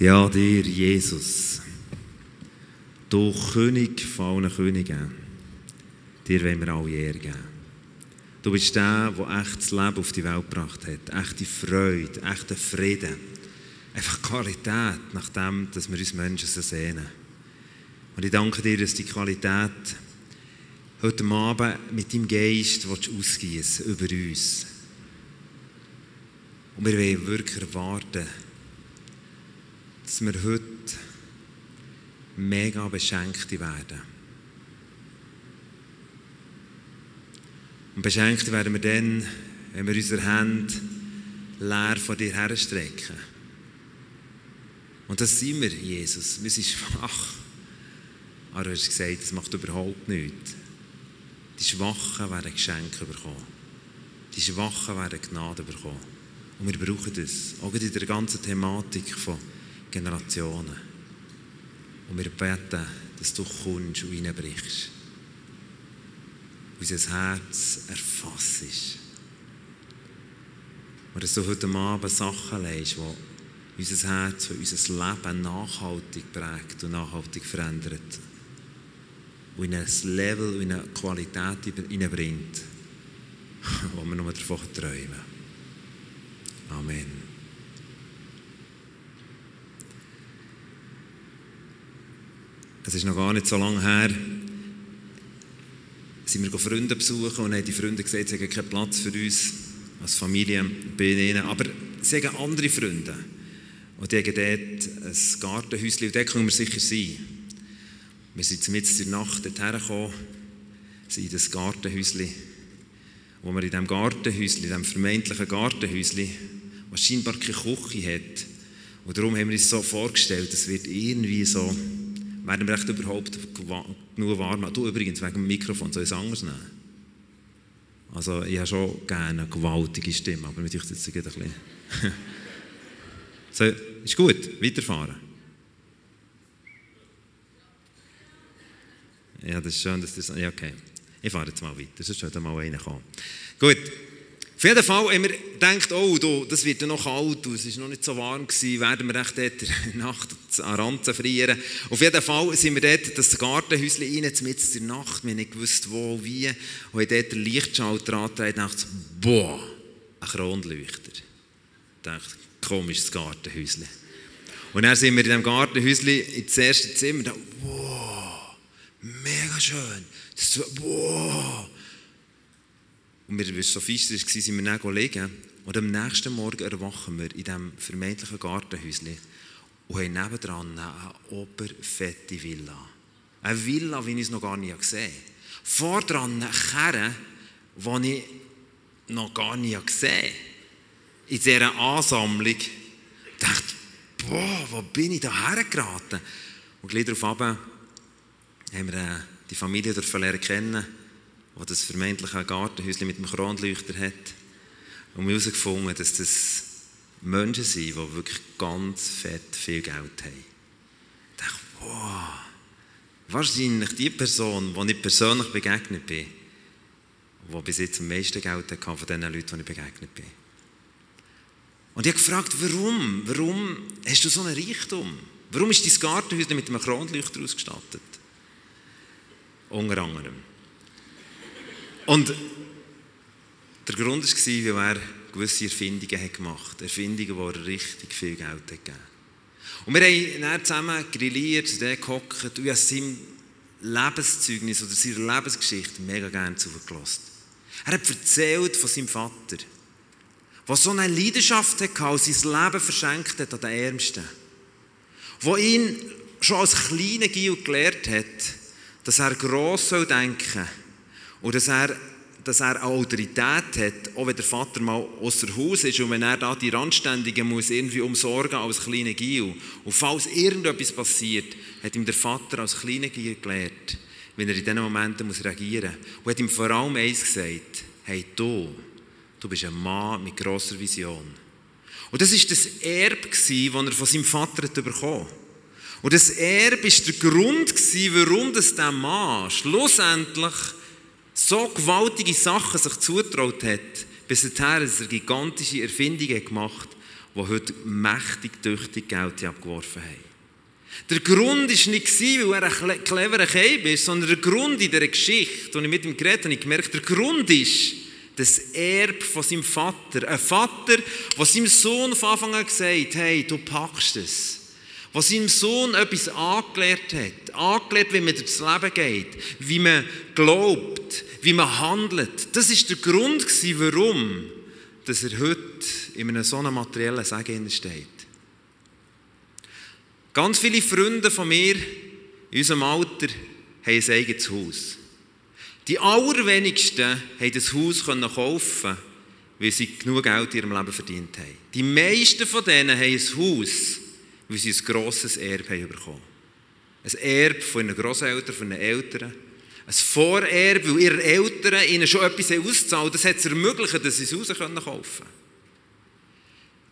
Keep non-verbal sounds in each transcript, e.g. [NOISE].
Ja, dir, Jesus, du König von allen Königen, dir wollen wir alle Ehre geben. Du bist der, der echtes Leben auf die Welt gebracht hat, echte Freude, echten Frieden, einfach Qualität, nach dem, dass wir uns Menschen so sehnen. Und ich danke dir, dass die Qualität heute Abend mit deinem Geist ausgießen über uns. Und wir wollen wirklich erwarten, dass wir heute mega Beschenkte werden. Und beschenkt werden wir dann, wenn wir unsere Hände leer vor dir herstrecken. Und das sind wir, Jesus. Wir sind schwach. Aber du hast gesagt, das macht überhaupt nichts. Die Schwachen werden Geschenke bekommen. Die Schwachen werden Gnade bekommen. Und wir brauchen das. Auch in der ganzen Thematik von Generationen. Und wir beten, dass du kommst und reinbrichst. Unser Herz erfassest. Und dass du heute Abend Sachen leist, die unser Herz, die unser Leben nachhaltig prägt und nachhaltig verändert. Und in ein Level, in eine Qualität hineinbringt, [LAUGHS] wo wir nur davon träumen. Amen. Es ist noch gar nicht so lange her, sind wir Freunde besuchen und haben die Freunde gesagt, sie haben keinen Platz für uns als Familie bei ihnen. Aber sie haben andere Freunde. Und die haben dort ein Gartenhäuschen und dort können wir sicher sein. Wir sind mitten in der Nacht dorthin gekommen, sind in das Gartenhäuschen, wo wir in diesem Gartenhäuschen, in diesem vermeintlichen Gartenhäuschen, was scheinbar keine Küche hat. Und darum haben wir uns so vorgestellt, es wird irgendwie so werden wir echt überhaupt genug warm Du übrigens, wegen dem Mikrofon, soll ich es anders nehmen? Also ich habe schon gerne eine gewaltige Stimme, aber mit euch jetzt ein bisschen... [LAUGHS] so, ist gut, weiterfahren. Ja, das ist schön, dass das... Ja, okay. Ich fahre jetzt mal weiter, sonst sollte mal einer kommen. Gut. Auf jeden Fall haben wir gedacht, oh, du, das wird ja noch kalt, es war noch nicht so warm, gewesen, werden wir in der Nacht an Ranzen frieren. Auf jeden Fall sind wir dort das Gartenhäuschen rein, mitten in der Nacht, wir haben nicht gewusst, wo wie, und haben dort den Lichtschalter angetragen und dachte, boah, ein Kronleuchter. Ich dachte, komisches Gartenhäuschen. Und dann sind wir in diesem Gartenhäuschen ins erste Zimmer und dachten, wow, mega schön, das, wow, und wir, es so sind wir dann. Und am nächsten Morgen erwachen wir in diesem vermeintlichen Gartenhäuschen und haben nebendran eine oberfette Villa. Eine Villa, wie ich es noch gar nicht gesehen habe. Vordran eine Kerne, die ich noch gar nicht gesehen habe. In dieser Ansammlung. Dachte, boah, wo bin ich da hergeraten? Und gleich darauf haben wir äh, die Familie kennen der das vermeintliche Gartenhäuschen mit dem Kronleuchter hat. Und wir herausgefunden, dass das Menschen sind, die wirklich ganz fett viel Geld haben. Ich dachte, wow, wahrscheinlich die Person, die ich persönlich begegnet bin, die bis jetzt am meisten Geld hatte von den Leuten, die ich begegnet bin. Und ich habe gefragt, warum? Warum hast du so einen Reichtum? Warum ist dein Gartenhäuschen mit einem Kronleuchter ausgestattet? Unter anderem. Und der Grund war, weil er gewisse Erfindungen gemacht hat. Erfindungen, die er richtig viel Geld gegeben Und wir haben dann zusammen grilliert, der gehockt und ich seinem Lebenszeugnis oder seiner Lebensgeschichte mega gerne zugelassen. Er hat erzählt von seinem Vater, der so eine Leidenschaft hatte und sein Leben verschenkt hat an den Ärmsten. Wo ihn schon als kleiner Gil gelehrt hat, dass er gross denken soll und dass er, dass er Autorität hat, auch wenn der Vater mal außer Haus ist und wenn er da die Randständigen muss irgendwie umsorgen als kleiner Gil. Und falls irgendetwas passiert, hat ihm der Vater als kleiner Gil gelehrt, wenn er in diesen Momenten muss reagieren muss. Und hat ihm vor allem eins gesagt, hey du, du bist ein Mann mit grosser Vision. Und das war das Erbe, das er von seinem Vater bekommen hat. Und das Erbe war der Grund, warum dieser Mann schlussendlich so gewaltige Sachen sich zutraut hat, bis dahin, dass er gigantische Erfindungen gemacht die heute mächtig tüchtig Geld abgeworfen haben. Der Grund war nicht, weil er ein cleverer Keib ist, sondern der Grund in dieser Geschichte, und ich mit ihm geredet habe, ich gemerkt, der Grund ist das Erb von seinem Vater. Ein Vater, der seinem Sohn von Anfang an gesagt hat, hey, du packst es. Was seinem Sohn etwas angelehrt hat. Angelehrt, wie man durchs Leben geht, wie man glaubt, wie man handelt. Das ist der Grund, warum dass er heute in einem so einem materiellen Segen steht. Ganz viele Freunde von mir in unserem Alter haben ein eigenes Haus. Die allerwenigsten haben das Haus kaufen weil sie genug Geld in ihrem Leben verdient haben. Die meisten von denen haben ein Haus, weil sie ein grosses Erbe haben bekommen. Ein Erbe von ihren Grosseltern, von ihren Eltern. Ein Vorerbe, weil ihre Eltern ihnen schon etwas ausgezahlt haben. Das hat es ermöglicht, dass sie es raus kaufen können.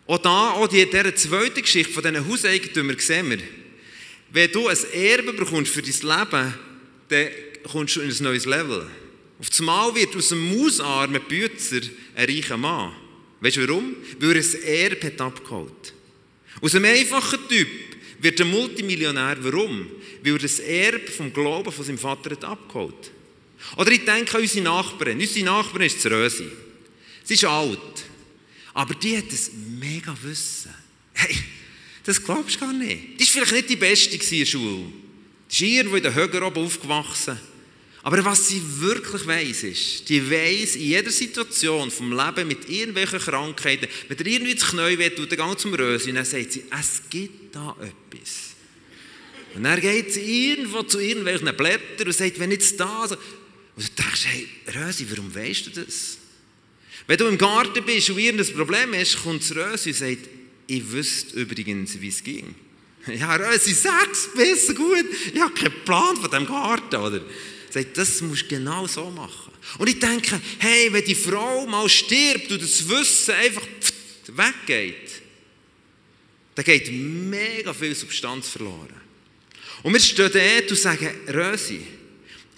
Auch da, auch in dieser zweiten Geschichte von diesen Hauseigentümern sehen wir, wenn du ein Erbe bekommst für dein Leben, dann kommst du in ein neues Level. Auf das Mal wird aus einem mausarmen Bützer ein reicher Mann. Weißt du warum? Weil er ein Erbe hat abgeholt. Aus einem einfachen Typ wird ein Multimillionär. Warum? Weil er das Erbe vom Glauben von seinem Vater hat abgeholt. Oder ich denke an unsere Nachbarin. Unsere Nachbarin ist Rösi. Sie ist alt. Aber die hat ein mega Wissen. Hey, das glaubst du gar nicht. Die war vielleicht nicht die Beste in der Schule. Die ist irgendwo in den Höger oben aufgewachsen. Aber was sie wirklich weiss, ist, die weiss in jeder Situation vom Leben mit irgendwelchen Krankheiten, wenn er irgendwie das Knie wehtut, dann geht zum und dann sagt sie, es gibt da etwas. Und dann geht sie irgendwo zu irgendwelchen Blättern und sagt, wenn jetzt da... So und du denkst, hey, Rösi, warum weißt du das? Wenn du im Garten bist und irgendein Problem hast, kommt das Rösi und sagt, ich wüsste übrigens, wie es ging. [LAUGHS] Ja, Rösi, sag's besser gut. Ich habe keinen Plan von diesem Garten. Oder? Sagt, das musst du genau so machen. Und ich denke, hey, wenn die Frau mal stirbt und das Wissen einfach weggeht, dann geht mega viel Substanz verloren. Und wir stehen dort und sagen, Rösi,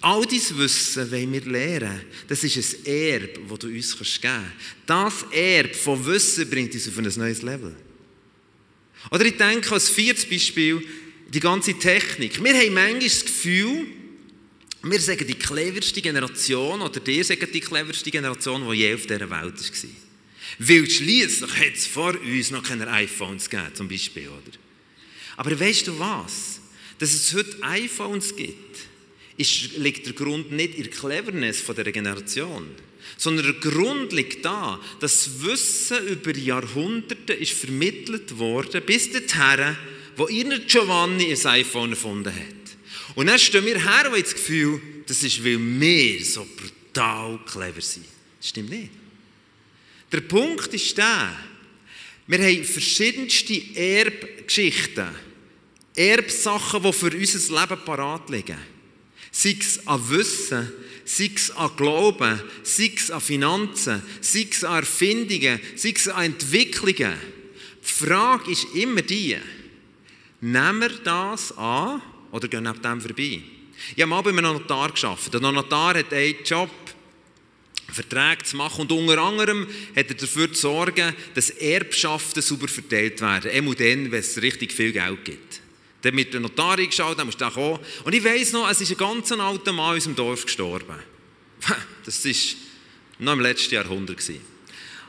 All dein Wissen wollen wir lernen. Das ist ein Erbe, das du uns geben kannst. Das Erbe von Wissen bringt uns auf ein neues Level. Oder ich denke als viertes Beispiel, die ganze Technik. Wir haben manchmal das Gefühl, wir sagen die cleverste Generation, oder ihr sagt die cleverste Generation, die je auf dieser Welt war. Weil schließlich hat es vor uns noch keine iPhones gegeben, zum Beispiel. Oder? Aber weißt du was? Dass es heute iPhones gibt, ist, liegt der Grund nicht in der Cleverness von der Generation, sondern der Grund liegt da, dass Wissen über Jahrhunderte ist vermittelt worden, bis dorthin, wo ihr Giovanni ein iPhone erfunden hat. Und dann stehen wir her und haben das Gefühl, das ist, weil wir so brutal clever sind. Das stimmt nicht. Der Punkt ist der, wir haben verschiedenste Erbgeschichten, Erbsachen, die für unser Leben parat liegen sei es an Wissen, sei es an Glauben, sei es an Finanzen, sei es an Erfindungen, sei es an Entwicklungen. Die Frage ist immer die, nehmen wir das an oder gehen neben dem vorbei? Ich habe mal bei einem Notar gearbeitet. Der Notar hat einen Job, Verträge zu machen und unter anderem hat er dafür zu sorgen, dass Erbschaften sauber verteilt werden. Immer dann, wenn es richtig viel Geld gibt. Dann mit der Notarin geschaut, dann musst du kommen. Und ich weiss noch, es ist ein ganz alter Mann in unserem Dorf gestorben. [LAUGHS] Das war noch im letzten Jahrhundert.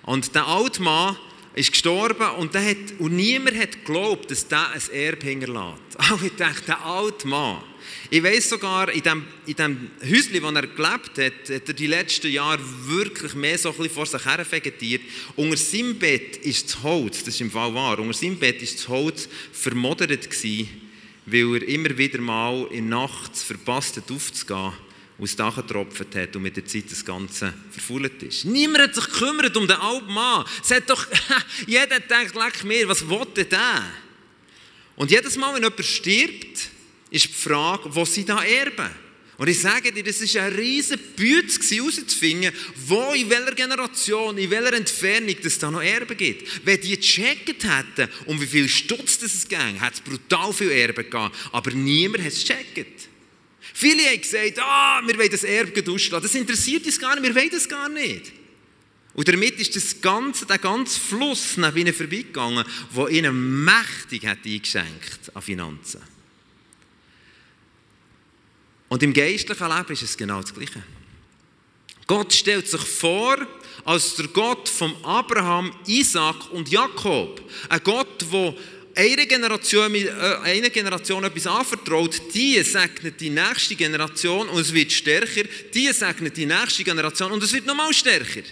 Und der alte Mann ist gestorben und, der hat, und niemand hat geglaubt, dass der ein Erbe hinterlässt. [LAUGHS] Aber ich dachte, der alte Mann. Ich weiss sogar, in dem, in dem Häuschen, wo er gelebt hat, hat er die letzten Jahre wirklich mehr so ein bisschen vor sich her vegetiert. Unter seinem Bett ist das Holz, das ist im Fall wahr, unter seinem Bett ist das Holz vermodert gewesen weil er immer wieder mal in Nachts verpasst hat aufzugehen, aus Dach getropft hat und mit der Zeit das Ganze verfault ist. Niemand hat sich gekümmert um den alten Mann. Es hat doch, [LAUGHS] jeder denkt, leck mir, was will der? Und jedes Mal, wenn jemand stirbt, ist die Frage, wo sie da erben? Und ich sage dir, das war ein riesen Bütz herauszufinden, wo, in welcher Generation, in welcher Entfernung es da noch Erben gibt. Wenn die gecheckt hätten, um wie viel Stutz das ging, hätte es brutal viel Erben gegeben. Aber niemand hat es gecheckt. Viele haben gesagt, ah, wir wollen das Erbe auslassen. Das interessiert uns gar nicht, wir wollen das gar nicht. Und damit ist das ganze, der ganze Fluss neben ihnen vorbeigegangen, der ihnen mächtig hat eingeschenkt an Finanzen. Und im geistlichen Leben ist es genau das Gleiche. Gott stellt sich vor als der Gott von Abraham, Isaac und Jakob. Ein Gott, der eine Generation, äh, eine Generation etwas anvertraut, die segnet die nächste Generation und es wird stärker, die segnet die nächste Generation und es wird nochmal stärker.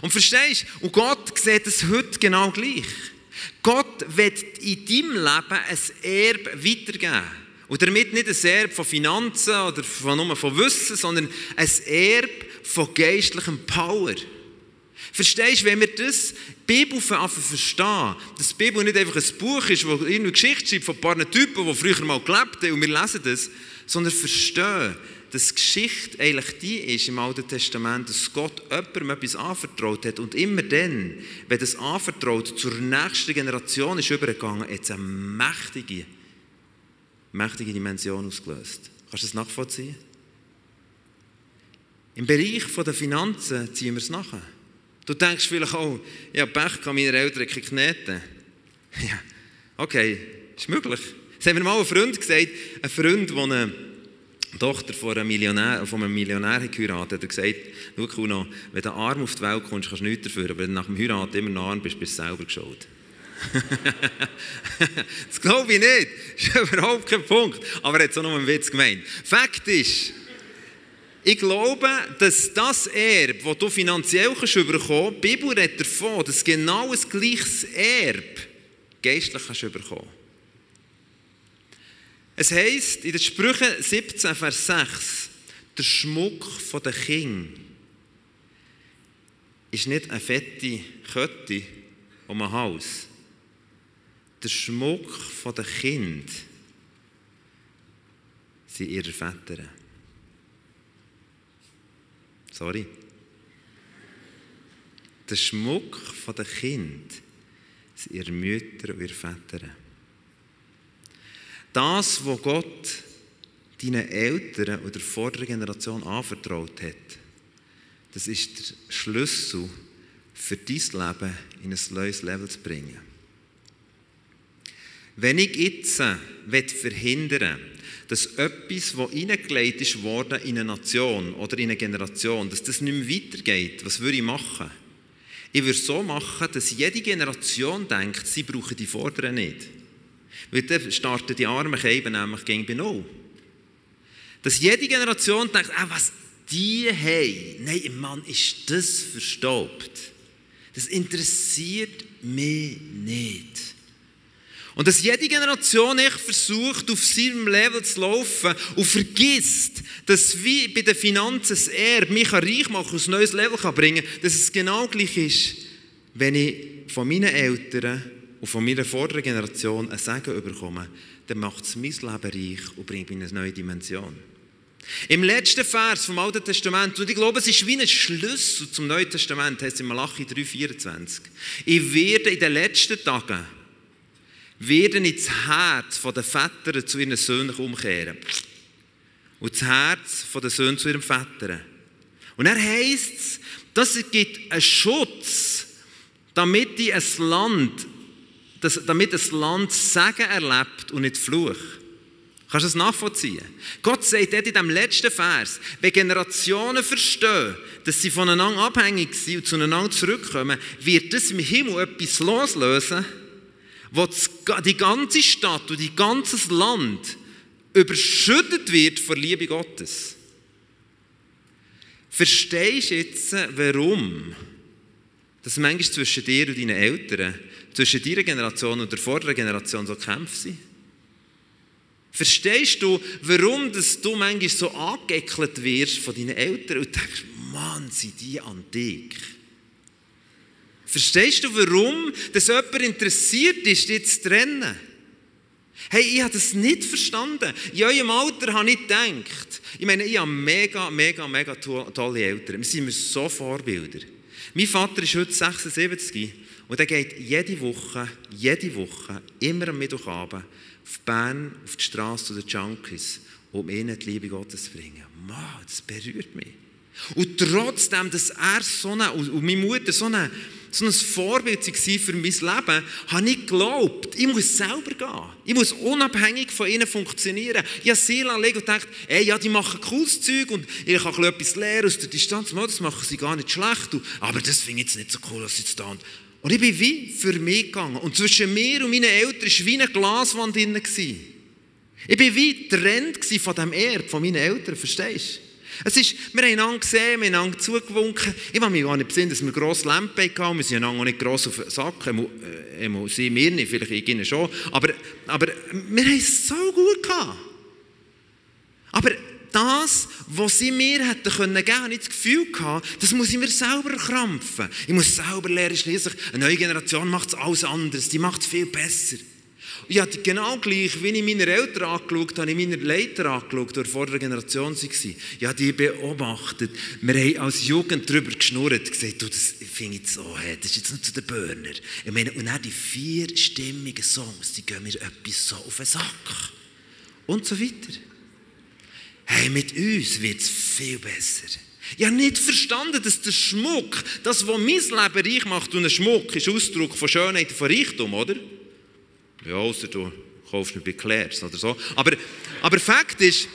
Und verstehst du? Und Gott sieht es heute genau gleich. Gott wird in deinem Leben ein Erbe weitergeben. Und damit nicht ein Erbe von Finanzen oder von, nur von Wissen, sondern ein Erbe von geistlichem Power. Verstehst du, wenn wir das Bibel verstehen, dass die Bibel nicht einfach ein Buch ist, wo irgendwie Geschichte schreibt von ein paar Typen, die früher mal gelebt haben und wir lesen das, sondern verstehen, dass die Geschichte eigentlich die ist im Alten Testament, dass Gott jemandem etwas anvertraut hat und immer dann, wenn das anvertraut zur nächsten Generation ist übergegangen, hat es eine mächtige, mächtige Dimension ausgelöst. Kannst du das nachvollziehen? Im Bereich der Finanzen ziehen wir es nachher. Du denkst vielleicht auch, ja, Pech kann meine Eltern kneten. [LAUGHS] Ja, okay, ist möglich. Das haben mir mal ein Freund gesagt, ein Freund, der eine Tochter von einem Millionär, von einem Millionär geheiratet hat, hat gesagt, schau Kuno, wenn du arm auf die Welt kommst, kannst du nichts dafür, aber wenn du nach dem Heiraten immer noch arm bist, bist du selber geschaut. [LAUGHS] das glaube ich nicht. Das ist [LAUGHS] überhaupt kein Punkt. Aber er hat es auch noch einen Witz gemeint. Fakt ist, ich glaube, dass das Erbe, das du finanziell kannst bekommen kannst, die Bibel redet davon, dass genau ein gleiches Erbe geistlich kannst bekommen Es heisst in den Sprüchen 17, Vers 6, der Schmuck der Kinder ist nicht eine fette Kette um ein Haus. Der Schmuck der Kinder sind ihre Väter. Sorry. Der Schmuck der Kind sind ihre Mütter und ihre Väter. Das, was Gott deinen Eltern oder der vorderen Generation anvertraut hat, das ist der Schlüssel für dein Leben in ein neues Level zu bringen. Wenn ich jetzt verhindern will, dass etwas, das hineingelegt ist worden in eine Nation oder in eine Generation, dass das nicht mehr weitergeht, was würde ich machen? Ich würde so machen, dass jede Generation denkt, sie brauchen die Vorderen nicht. Weil dann starten die armen Keiben nämlich gegen bei Null. Dass jede Generation denkt, ah, was die haben, nein, Mann, ist das verstaubt. Das interessiert mich nicht. Und dass jede Generation echt versucht, auf seinem Level zu laufen und vergisst, dass wie bei den Finanzen er mich reich machen und ein neues Level bringen kann, dass es genau gleich ist, wenn ich von meinen Eltern und von meiner vorderen Generation ein Segen bekomme, dann macht es mein Leben reich und bringt mich in eine neue Dimension. Im letzten Vers vom Alten Testament, und ich glaube, es ist wie ein Schlüssel zum Neuen Testament, heißt es in Malachi 3,24. Ich werde in den letzten Tagen werden ins Herz der Väter zu ihren Söhnen umkehren. Und das Herz der Söhne zu ihren Vätern. Und er heißt es, dass es gibt einen Schutz, damit ein Land, damit ein Land Segen erlebt und nicht Fluch. Kannst du das nachvollziehen? Gott sagt dort in dem letzten Vers, wenn Generationen verstehen, dass sie voneinander abhängig sind und zueinander zurückkommen, wird das im Himmel etwas loslösen, wo die ganze Stadt und die ganzes Land überschüttet wird von Liebe Gottes. Verstehst du jetzt, warum dass manchmal zwischen dir und deinen Eltern, zwischen deiner Generation und der vorderen Generation so Kämpfe sind? Verstehst du, warum dass du manchmal so angeekelt wirst von deinen Eltern und denkst, Mann, sind die antik? Verstehst du, warum dass jemand interessiert ist, dich zu trennen? Hey, ich habe das nicht verstanden. In eurem Alter habe ich gedacht, ich meine, ich habe mega, mega, mega tolle Eltern. Wir sind mir so Vorbilder. Mein Vater ist heute 76 und er geht jede Woche, jede Woche, immer am Mittwochabend auf Bern, auf die Straße zu den Junkies, um ihnen die Liebe Gottes zu bringen. Mann, das berührt mich. Und trotzdem, dass er so eine, und meine Mutter so, eine, so ein Vorbild für mein Leben, habe ich geglaubt, ich muss selber gehen. Ich muss unabhängig von ihnen funktionieren. Ich habe sie anlegen und gedacht, ey, ja, die machen cooles Zeug und ich kann etwas lernen aus der Distanz. Das machen sie gar nicht schlecht. Aber das finde ich jetzt nicht so cool, dass sie jetzt da und und ich bin wie für mich gegangen. Und zwischen mir und meinen Eltern war wie eine Glaswand drin. Ich war wie getrennt von dem Erbe von meinen Eltern, verstehst du? Es ist, wir haben einander gesehen, wir haben einander zugewunken. Ich kann mich gar nicht besinnen, dass wir grosse Lampen hatten. Wir sind einander auch nicht gross auf den Sack. Äh, sie mir nicht, vielleicht ich ihnen schon. Aber, aber wir haben es so gut gehabt. Aber das, was sie mir hätten können habe ich das Gefühl gehabt, das muss ich mir selber krampfen. Ich muss selber lernen, schließlich eine neue Generation macht es alles anders, die macht es viel besser. Ich habe genau gleich, wie ich meine Eltern angeschaut habe, ich meine Leiter angeschaut, die vor der Generation waren. Ich habe die beobachtet. Wir haben als Jugend darüber geschnurrt, gesagt, du, das finde ich so, das ist jetzt nicht zu den Burner. Ich meine, und dann die vier stimmigen Songs, die gehen mir etwas so auf den Sack. Und so weiter. Hey, mit uns wird es viel besser. Ich habe nicht verstanden, dass der Schmuck, das, was mein Leben reich macht, und ein Schmuck ist Ausdruck von Schönheit und von Reichtum, oder? Ja, außer du kaufst mir bei Claire's oder so. Aber, aber Fakt ist,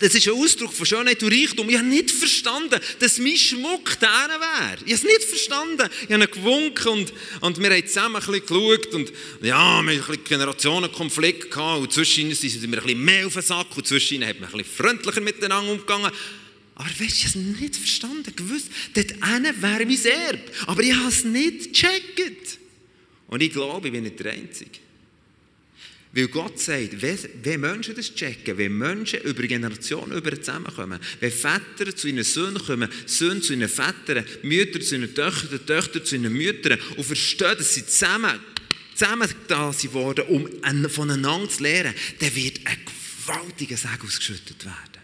das ist ein Ausdruck von Schönheit und Reichtum. Ich habe nicht verstanden, dass mein Schmuck der wäre. Ich habe es nicht verstanden. Ich habe gewunken und, und wir haben zusammen ein bisschen geschaut und ja, wir haben ein bisschen Generationenkonflikt gehabt und zwischen sind wir ein bisschen mehr auf den Sack und zwischen hat man ein bisschen freundlicher miteinander umgegangen. Aber weißt du, ich habe es nicht verstanden, gewusst, dort wäre mein Erbe. Aber ich habe es nicht gecheckt. Und ich glaube, ich bin nicht der Einzige. Weil Gott sagt, wenn Menschen das checken, wenn Menschen über Generationen über zusammenkommen, wenn Väter zu ihren Söhnen kommen, Söhne zu ihren Vätern, Mütter zu ihren Töchtern, Töchter zu ihren Müttern und verstehen, dass sie zusammen, zusammen da sind worden, um voneinander zu lernen, dann wird ein gewaltiger Segen ausgeschüttet werden.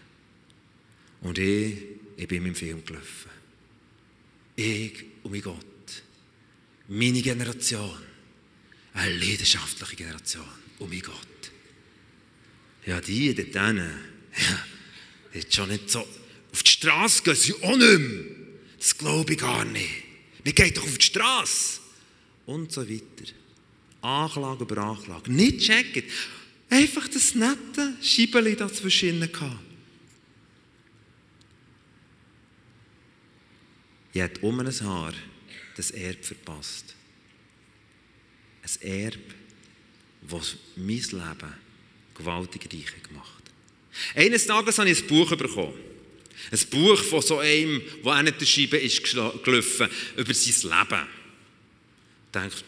Und ich, ich bin mit dem Film gelaufen. Ich und mein Gott. Meine Generation. Eine leidenschaftliche Generation oh mein Gott. Ja, die dort ja, jetzt schon nicht so. Auf die Straße gehen sie auch nicht mehr. Das glaube ich gar nicht. Wir gehen doch auf die Straße. Und so weiter. Anklage über Anklage. Nicht checken. Einfach das nette Schiebeli dazwischen gehabt. Ich habe um ein Haar das Erbe verpasst. Ein Erbe was mein Leben gewaltig reich gemacht Eines Tages habe ich ein Buch bekommen. Ein Buch von so einem, der an der Scheibe ist gelaufen, über sein Leben. Ich dachte,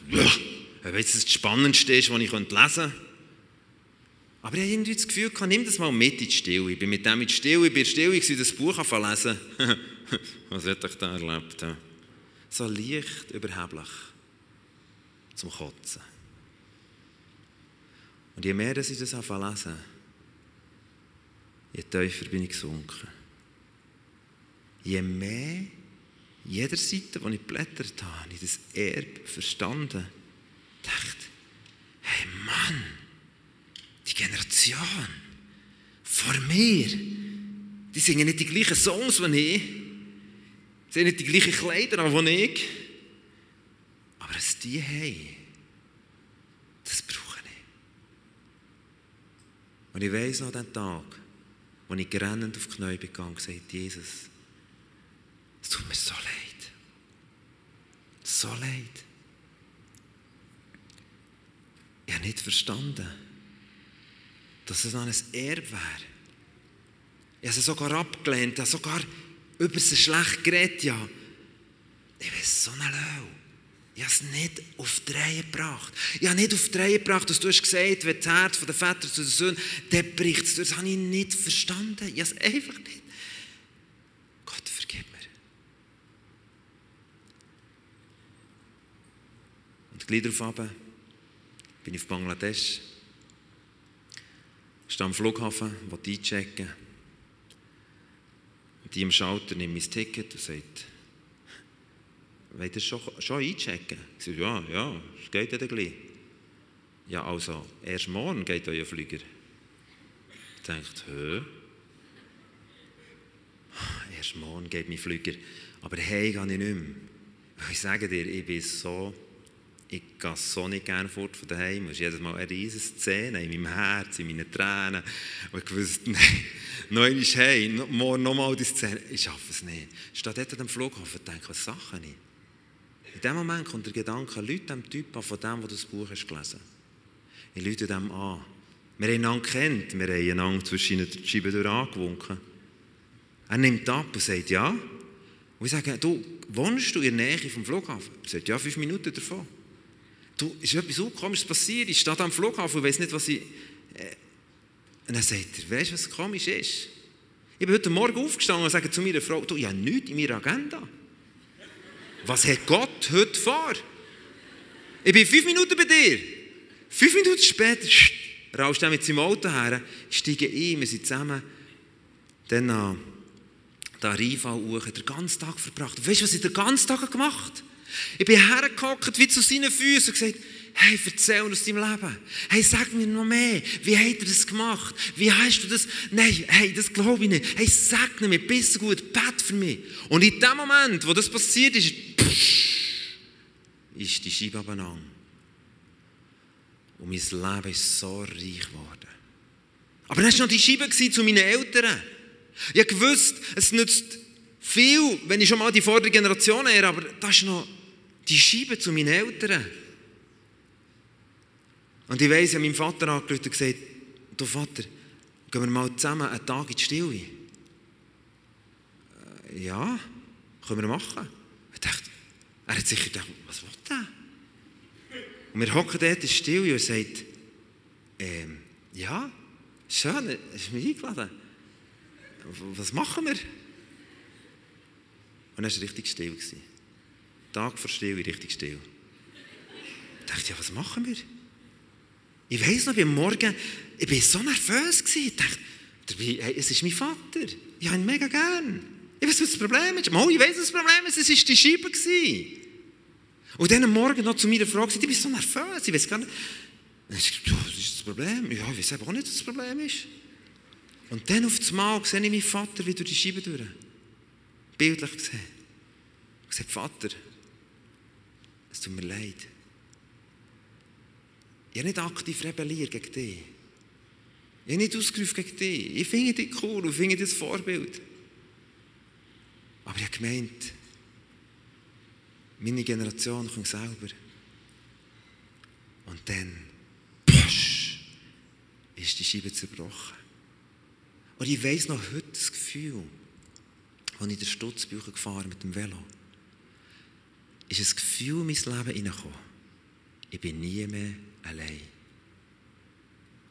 wenn jetzt das Spannendste ist, was ich lesen könnte. Aber ich habe irgendwie das Gefühl, ich nimm das mal mit in die Stille. Ich bin mit dem in die Stille, ich bin still, ich das Buch lesen. [LAUGHS] was hätte ich da erlebt? So leicht überheblich zum Kotzen. Und je mehr dass ich das anfange lesen, je tiefer bin ich gesunken. Je mehr, jeder Seite, die ich geblättert habe, habe ich das Erbe verstanden. dachte, hey Mann, die Generation vor mir, die singen nicht die gleichen Songs wie ich, sie haben nicht die gleichen Kleider wie ich, aber was die haben, das braucht und ich weiss noch den Tag, wo ich grennend auf die Knie gegangen und gesagt Jesus, es tut mir so leid. So leid. Ich habe nicht verstanden, dass es noch ein Erbe wäre. Ich habe es sogar abgelehnt, ich habe sogar über sie schlecht geredet. Ja. Ich weiß so eine Lau. Ich habe es nicht auf die Reihe gebracht. Ich habe nicht auf die Reihe gebracht, dass du hast gesagt, wenn das Herz von der Väter zu den Söhnen, dann bricht es. Das habe ich nicht verstanden. Ich habe es einfach nicht. Gott, vergib mir. Und gleich darauf bin ich auf Bangladesch. Ich stehe am Flughafen, wollte einchecken. Und die im Schalter nimmt mein Ticket und sagt, wollt ihr schon, schon einchecken? Ich sage, ja, ja, es geht ja gleich. Ja, also, erst morgen geht euer Flüger. Ich denke, hä? erst morgen geht mein Flüger. Aber hey, gehe ich nicht mehr. Ich sage dir, ich bin so, ich gehe so nicht gerne fort von daheim. Es ist jedes Mal eine riesige Szene in meinem Herz, in meinen Tränen. Und ich wusste, nein, [LAUGHS] noch einmal, hey, morgen nochmal die Szene. Ich schaffe es nicht. Ich stehe dort am Flughafen und denke, was Sachen ich? In dem Moment kommt der Gedanke, Leute dem Typ an, von dem, der das Buch hast gelesen Ich lüte dem an. Wir haben einander kennt, wir haben einander zwischen den Scheiben durch angewunken. Er nimmt ab und sagt, ja. Und ich sage, du, wohnst du in der Nähe vom Flughafen? Er sagt, ja, fünf Minuten davon. Du, ist etwas so komisches passiert, ich stehe am Flughafen und weiß nicht, was ich... Äh und dann sagt er, weißt du, was komisch ist? Ich bin heute Morgen aufgestanden und sage zu meiner Frau, du, ich habe nichts in meiner Agenda. Was hat Gott heute vor? Ich bin fünf Minuten bei dir. Fünf Minuten später rauscht er mit seinem Auto her, steige ein, wir sind zusammen dann an den Rheinfall den ganzen Tag verbracht. Weißt du, was ich den ganzen Tag gemacht habe? Ich bin hergehockt wie zu seinen Füßen und gesagt, hey, erzähl aus deinem Leben. Hey, sag mir noch mehr. Wie hat er das gemacht? Wie hast du das? Nein, hey, das glaube ich nicht. Hey, sag mir, bist du gut, bet für mich. Und in dem Moment, wo das passiert ist, ist die Scheibe abeinander. Und mein Leben ist so reich geworden. Aber dann war noch die Scheibe zu meinen Eltern. Ich wusste, es nützt viel, wenn ich schon mal die vordere Generation wäre, aber das ist noch die Scheibe zu meinen Eltern. Und ich weiss, ich habe meinem Vater angerufen und gesagt, du Vater, gehen wir mal zusammen einen Tag in die Stille. Äh, ja, können wir machen. Er hat sicher gedacht, was will der? Und wir hocken dort in Stille und sagt, ähm, ja, schön, er ist mich eingeladen. Was machen wir? Und dann war richtig still. Tag vor Stille, richtig still. Ich dachte, ja, was machen wir? Ich weiss noch, am Morgen, ich war so nervös. Ich dachte, es ist mein Vater. Ich habe ihn mega gern. Ich weiß, was das Problem ist. Mal, ich weiß, was das Problem ist. Es war die Scheibe. Und dann am Morgen noch zu meiner Frau gesagt, ich bin so nervös. Ich weiß gar nicht. Dann ich gesagt, was ist das Problem? Ja, ich weiß auch nicht, was das Problem ist. Und dann auf einmal sehe ich meinen Vater wieder durch die Scheibe durch. Bildlich gesehen. Ich gesagt, Vater, es tut mir leid. Ich habe nicht aktiv rebelliert gegen dich. Ich habe nicht ausgerufen gegen dich. Ich finde dich cool und finde dich ein Vorbild. Aber ich habe gemeint, meine Generation kommt selber. Und dann, posch, ist die Scheibe zerbrochen. Und ich weiss noch heute das Gefühl, als ich den Stutzbücher gefahren mit dem Velo, ist ein Gefühl in mein Leben hineingekommen. Ich bin nie mehr allein.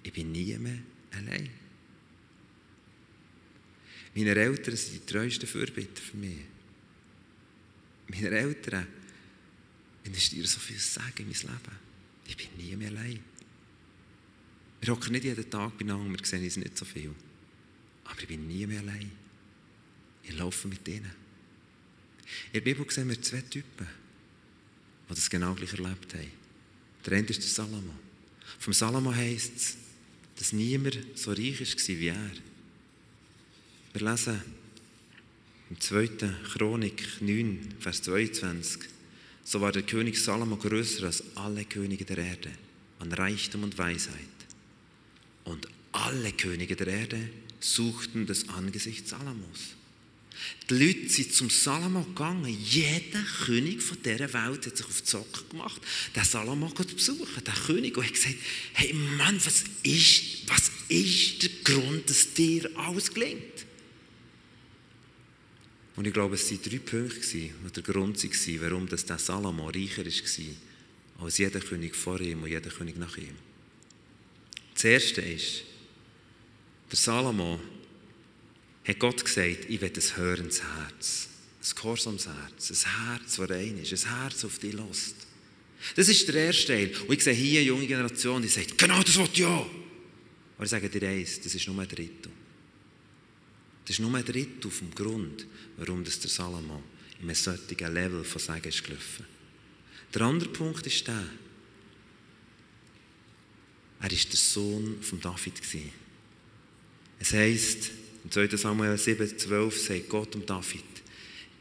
Ich bin nie mehr allein. Meine Eltern sind die treuesten Fürbitter für mich. Meine Eltern investieren so viel Sagen in mein Leben. Ich bin nie mehr allein. Wir hocken nicht jeden Tag beieinander, wir sehen uns nicht so viel. Aber ich bin nie mehr allein. Ich laufe mit ihnen. In der Bibel sehen wir zwei Typen, die das genau gleich erlebt haben. Der eine ist der Salomo. Vom Salomo heisst es, dass niemand so reich war wie er. Wir lesen im 2. Chronik 9, Vers 22. So war der König Salomo größer als alle Könige der Erde, an Reichtum und Weisheit. Und alle Könige der Erde suchten das Angesicht Salomos. Die Leute sind zum Salomo gegangen. Jeder König von dieser Welt hat sich auf die Socken gemacht, den Salomo zu besuchen. Der König und hat gesagt, hey Mann, was ist, was ist der Grund, dass dir alles gelingt? Und ich glaube, es waren drei Punkte, die der Grund waren, warum das der Salomo reicher war als jeder König vor ihm und jeder König nach ihm. Das Erste ist, der Salomo hat Gott gesagt, ich will ein hörendes Herz, ein gehorsames Herz, ein Herz, das rein ist, ein Herz, das auf dich lässt. Das ist der erste Teil. Und ich sehe hier eine junge Generation, die sagt, genau das will ich auch. Aber ich sage dir eins, das ist nur ein Drittel. Das ist nur ein Drittel vom Grund, warum das der Salomo in einem solchen Level von Sagen ist gelaufen. Der andere Punkt ist der, er war der Sohn von David. Es heisst, Im 2. Samuel 7, 12 sagt Gott um David,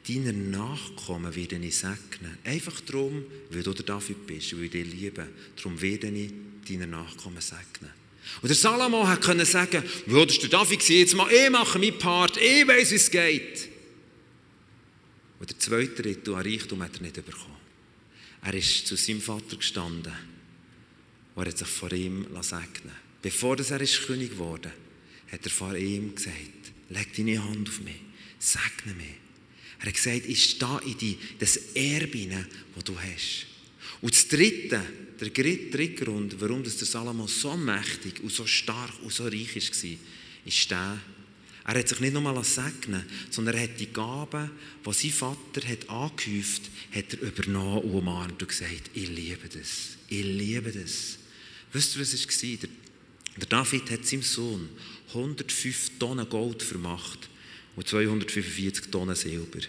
deine Nachkommen werde ich segnen. Einfach darum, weil du der David bist, weil ich dich liebe. Darum werde ich deine Nachkommen segnen. Und der Salomo hat können sagen, war der David, jetzt mal, ich mache meinen Part, ich weiß, wie es geht. Und der zweite Drittel an Reichtum hat er nicht bekommen. Er ist zu seinem Vater gestanden und hat sich vor ihm segnen Bevor er König geworden hat er vor ihm gesagt, leg deine Hand auf mich, segne mich. Er hat gesagt, ich stehe in die, das Erbe, das du hast. Und das Dritte, der dritte Grund, warum der Salomo so mächtig und so stark und so reich war, ist der, er hat sich nicht nur segnen sondern er hat die Gaben, die sein Vater hat angehäuft hat, er übernommen und umarmt und gesagt, ich liebe das, ich liebe das. Wisst ihr, was es war? Der, der David hat seinem Sohn 105 Tonnen Gold vermacht und 245 Tonnen Silber.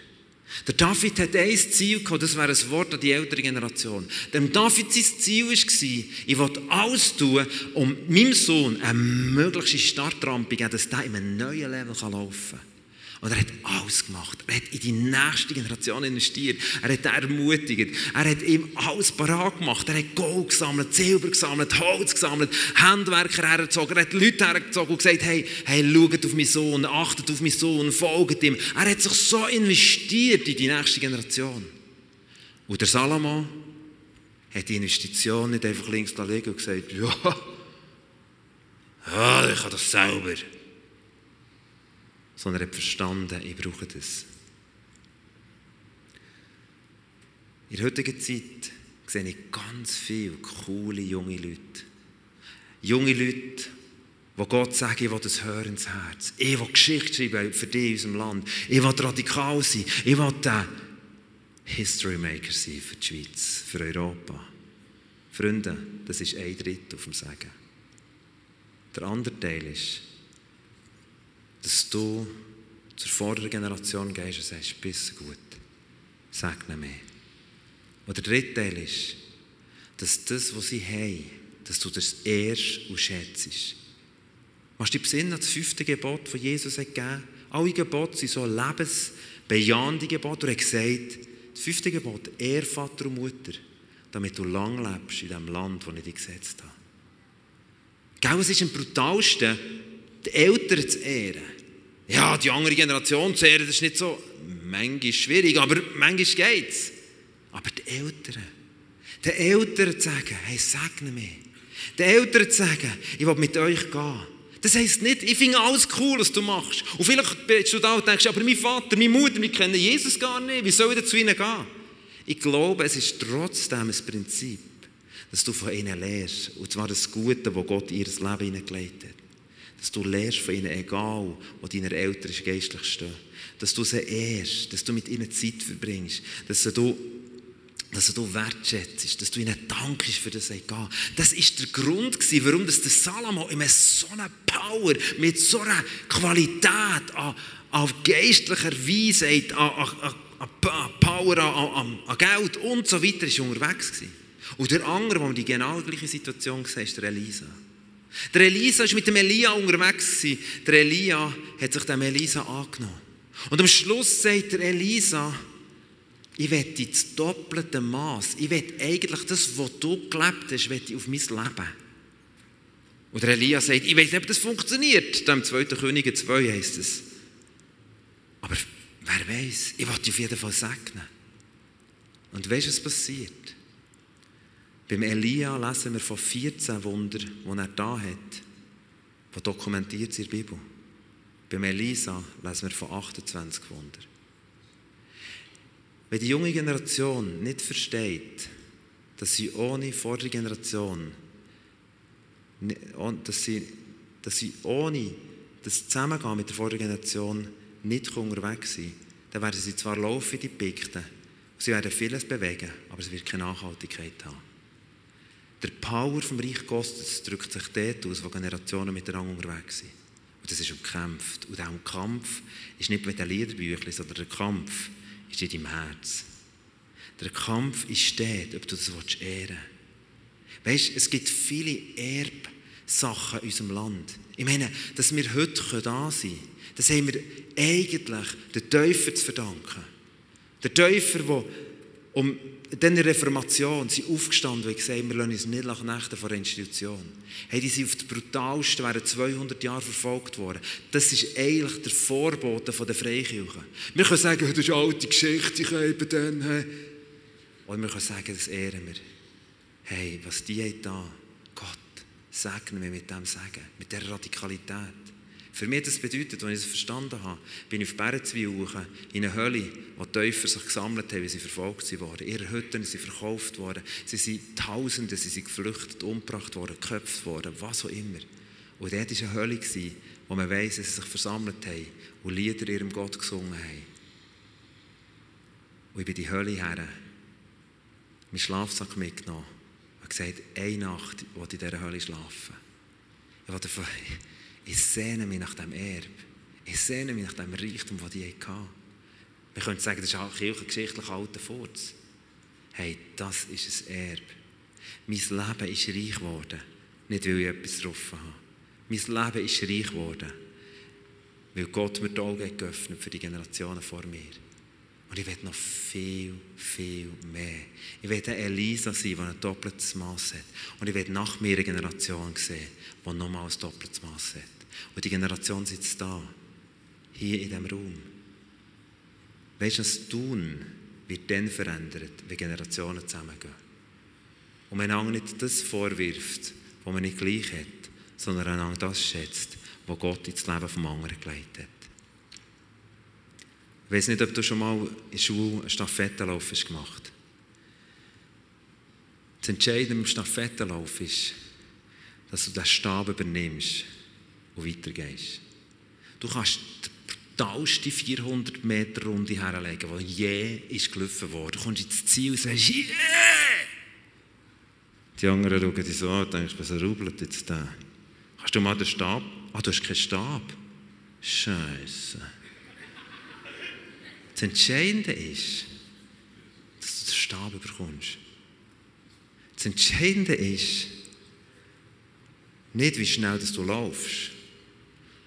Der David hat ein Ziel gehabt, das wäre ein Wort an die ältere Generation. Dem David sein Ziel war, ich will alles tun, um meinem Sohn eine mögliche Startrampe zu geben, dass er in einem neuen Level laufen kann. Und er hat alles gemacht. Er hat in die nächste Generation investiert. Er hat ermutigt. Er hat ihm alles parat gemacht. Er hat Gold gesammelt, Silber gesammelt, Holz gesammelt, Handwerker hergezogen. Er hat Leute hergezogen und gesagt, hey, hey, schaut auf meinen Sohn, achtet auf meinen Sohn, folgt ihm. Er hat sich so investiert in die nächste Generation. Und der Salomo hat die Investition nicht einfach links da liegen und gesagt, ja, [LAUGHS] ja ich kann das selber sondern er hat verstanden, ich brauche das. In der heutigen Zeit sehe ich ganz viele coole junge Leute. Junge Leute, die Gott sagen, ich will das hören ins Herz. Ich will Geschichte schreiben für dich in unserem Land. Ich will radikal sein. Ich will der History Maker sein für die Schweiz, für Europa. Freunde, das ist ein Drittel dem Sagen. Der andere Teil ist, dass du zur vorderen Generation gehst und sagst, bist gut, segne mich. Und der dritte Teil ist, dass das, was sie haben, dass du das ehrst und schätzt. Machst du dich besinnen an das fünfte Gebot, das Jesus hat gegeben Alle Gebote sind so lebensbejahende Gebote. Er hat gesagt, das fünfte Gebot, Ehr Vater und Mutter, damit du lang lebst in dem Land, das ich dir gesetzt habe. Gell, es ist am brutalsten, die Eltern zu ehren. Ja, die andere Generation zu ehren, das ist nicht so, manchmal schwierig, aber manchmal geht es. Aber die Eltern, den Eltern zu sagen, hey, segne mich. Den Eltern zu sagen, ich will mit euch gehen. Das heisst nicht, ich finde alles cool, was du machst. Und vielleicht bist du da und denkst, aber mein Vater, meine Mutter, wir kennen Jesus gar nicht. Wie soll ich zu ihnen gehen? Ich glaube, es ist trotzdem ein Prinzip, dass du von ihnen lernst. Und zwar das Gute, das Gott in ihr Leben hineingelegt hat. Dass du lernst von ihnen, egal wo deine Eltern geistlich stehen. Dass du sie ehrst, dass du mit ihnen Zeit verbringst, dass du dass du wertschätzt, dass du ihnen dankst für das Egal. Das war der Grund, warum das der Salomo immer so eine Power, mit so einer Qualität an, an geistlicher Weisheit, an, an, an Power, an, an, Geld und so weiter ist unterwegs war. Und der andere, wo man die genau gleiche Situation sieht, ist der Elisa. Der Elisa war mit dem Elia unterwegs. Der Elia hat sich dem Elisa angenommen. Und am Schluss sagt der Elisa, ich will das doppelte Maß. Ich will eigentlich das, was du gelebt hast, will ich auf mein Leben. Und der Elia sagt, ich weiß nicht, ob das funktioniert. Dem 2. Könige 2 heisst es. Aber wer weiß, ich dich auf jeden Fall segnen. Und weißt du, was passiert? Beim Elia lesen wir von 14 Wunder, die er da hat, die dokumentiert sind in der Bibel. Beim Elisa lesen wir von 28 Wunder. Wenn die junge Generation nicht versteht, dass sie ohne vordere Generation, dass sie, dass sie ohne das Zusammengehen mit der vorderen Generation nicht unterwegs sind, dann werden sie zwar laufen wie die Pikten, sie werden vieles bewegen, aber es wird keine Nachhaltigkeit haben. Der Power vom Reich Gottes drückt sich dort aus, wo Generationen miteinander unterwegs sind. Und das ist umkämpft. Und auch Kampf ist nicht mit den Liederbüchern, sondern der Kampf ist in deinem Herz. Der Kampf ist dort, ob du das ehren willst. Weißt, es gibt viele Sachen in unserem Land. Ich meine, dass wir heute da sein können, das haben wir eigentlich den Täufer zu verdanken. Der Täufer, der um in Reformation sind aufgestanden und gesagt, wir lassen uns nicht nach Nächten von der Institution. Hey, die sind auf das Brutalste während 200 Jahre verfolgt worden. Das ist eigentlich der Vorbote der Freikirche. Wir können sagen, das ist eine alte Geschichte, ich eben dann. Oder wir können sagen, das ehren wir. Hey, was die da, Gott, segne wir mit dem Sagen, mit dieser Radikalität. Für mich das bedeutet, als ich das verstanden habe, bin ich auf Bärenzwil in eine Hölle, wo die Täufer sich gesammelt haben, weil sie verfolgt wurden. Ihre Hütten sind verkauft worden. Sie sind Tausende, sie sind geflüchtet, umgebracht worden, geköpft worden, was auch immer. Und dort war eine Hölle, wo man weiss, dass sie sich versammelt haben und Lieder ihrem Gott gesungen haben. Und ich bin die Hölle her, meinen Schlafsack mitgenommen und gesagt, eine Nacht will ich in dieser Hölle schlafen. Ich ich sehne mich nach dem Erbe. Ich sehne mich nach dem Reichtum, das die hatten. Wir können sagen, das ist ein kirchengeschichtlich alter Furz. Hey, das ist ein Erbe. Mein Leben ist reich geworden. Nicht, weil ich etwas drauf habe. Mein Leben ist reich geworden. Weil Gott mir die Augen geöffnet für die Generationen vor mir. Und ich will noch viel, viel mehr. Ich will eine Elisa sein, die ein doppeltes Maß hat. Und ich will nach mir eine Generation sehen, die nochmals ein doppeltes Maß hat. Und die Generation sitzt da, hier in diesem Raum. Weißt du, das Tun wird dann verändert, wenn Generationen zusammengehen. Und wenn einander nicht das vorwirft, was man nicht gleich hat, sondern einander das schätzt, was Gott ins Leben vom anderen geleitet hat. Ich weiß nicht, ob du schon mal in der Schule einen Stafettenlauf hast gemacht Das Entscheidende im Stafettenlauf ist, dass du den Stab übernimmst und weitergehst. Du kannst die brutalste 400 Meter Runde herlegen, die je ist gelaufen worden. Du kommst ins Ziel und sagst, yeah! Die anderen schauen dich so an und denken, was rubbelt jetzt da? Hast du mal den Stab? Ah, du hast keinen Stab. Scheiße. Das Entscheidende ist, dass du den Stab bekommst. Das Entscheidende ist, nicht wie schnell dass du laufst,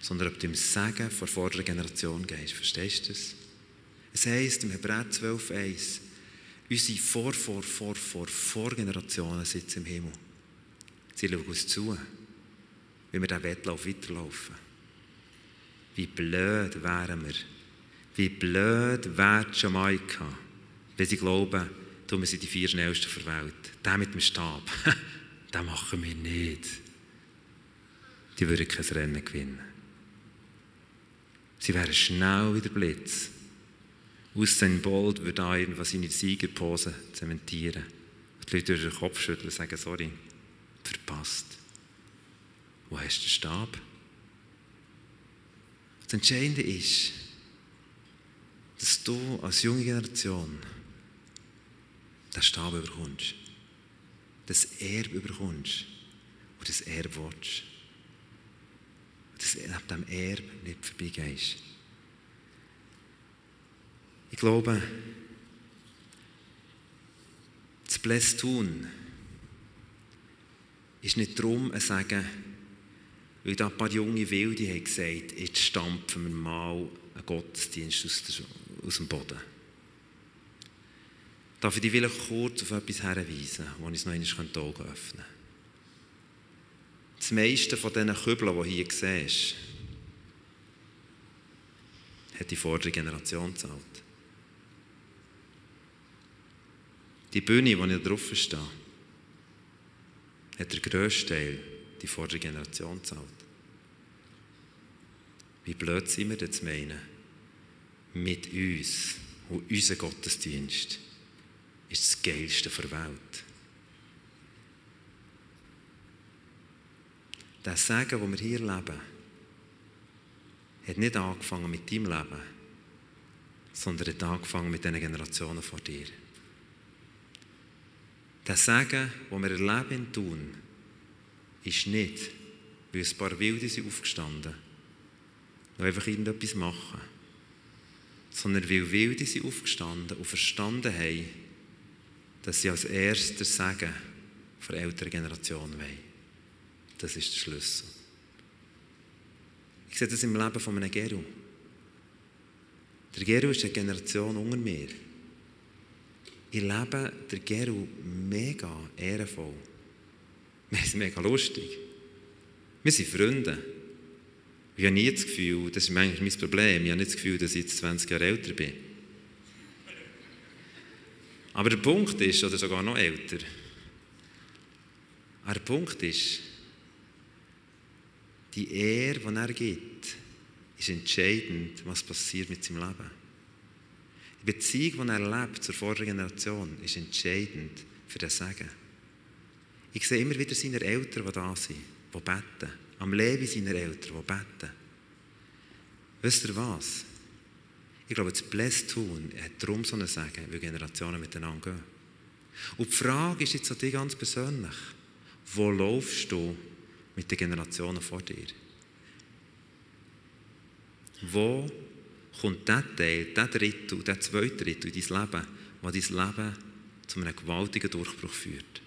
sondern ob du im Segen vor vorderen Generation gehst. Verstehst du das? Es heisst im Hebräer 12,1 unsere Vor, Vor, Vor, Vor, Vorgenerationen sitzen im Himmel. Sie schauen uns zu, wie wir diesen Wettlauf weiterlaufen. Wie blöd wären wir, wie blöd wäre Jamaika, wenn sie glauben, wir sind die vier schnellsten der Welt. Der mit dem Stab, [LAUGHS] den machen wir nicht. Die würden kein Rennen gewinnen. Sie wären schnell wie der Blitz. Usain Bolt würde da irgendwas in die Siegerpose zementieren. Die Leute würden den Kopf schütteln und sagen, sorry, verpasst. Wo hast du den Stab? Das Entscheidende ist, dass du als junge Generation den Stab überkommst, das Erbe überkommst und das Erbe willst dass ab diesem Erbe nicht vorbeigehst. Ich glaube, das Bless tun ist nicht darum, ein Sagen, weil da ein paar junge Wilde haben gesagt, jetzt stampfen wir mal einen Gottesdienst aus, dem Boden. Darf ich dich vielleicht kurz auf etwas hinweisen, wo ich es noch einmal die Augen öffnen könnte? Das meiste von diesen Kübeln, die hier siehst, hat die vordere Generation gezahlt. Die Bühne, die ich drauf stehe, hat der grösste Teil die vordere Generation gezahlt. Wie blöd sind wir denn zu meinen? Mit uns und unser Gottesdienst ist das Geilste der Welt. Der Segen, den wir hier leben, hat nicht angefangen mit deinem Leben, sondern hat angefangen mit den Generationen vor dir. Der Segen, den wir erleben Tun, ist nicht, weil ein paar Wilde sind aufgestanden und einfach irgendetwas machen, sondern weil Wilde sind aufgestanden und verstanden haben, dass sie als erster Segen für ältere Generationen wollen. Das ist der Schlüssel. Ich sehe das im Leben von einem Geru. Der Geru ist eine Generation unter mir. Ich lebe der Geru mega ehrenvoll. [LAUGHS] Wir sind mega lustig. Wir sind Freunde. Ich habe nie das Gefühl, das ist manchmal mein Problem, ich habe nicht das Gefühl, dass ich jetzt 20 Jahre älter bin. Aber der Punkt ist, oder sogar noch älter, der Punkt ist, die Ehre, die er gibt, ist entscheidend, was passiert mit seinem Leben. Die Beziehung, die er lebt zur vorderen Generation, ist entscheidend für das Segen. Ich sehe immer wieder seine Eltern, die da sind, die beten. Am Leben seiner Eltern, die beten. Wisst ihr was? Ich glaube, das Blessed tun hat darum so ein Segen, weil Generationen miteinander gehen. Und die Frage ist jetzt an dich ganz persönlich. Wo laufst du mit den Generationen vor dir? Wo kommt der Teil, der dritte und der zweite Drittel in dein Leben, der dein Leben zu einem gewaltigen Durchbruch führt?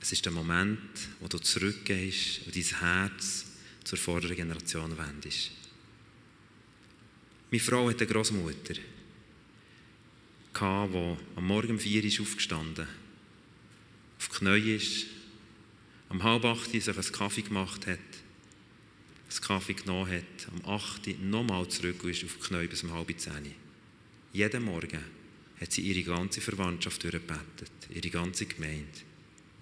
Es ist der Moment, wo du zurückgehst und dein Herz zur vorderen Generation wendest. Meine Frau hatte eine Großmutter, die am Morgen um vier ist aufgestanden, auf die Knie ist, am halb acht sich einen Kaffee gemacht hat, einen Kaffee genommen hat, am acht nochmal zurück und ist auf die Knie bis um halb zehn. Jeden Morgen hat sie ihre ganze Verwandtschaft durchgebetet, ihre ganze Gemeinde,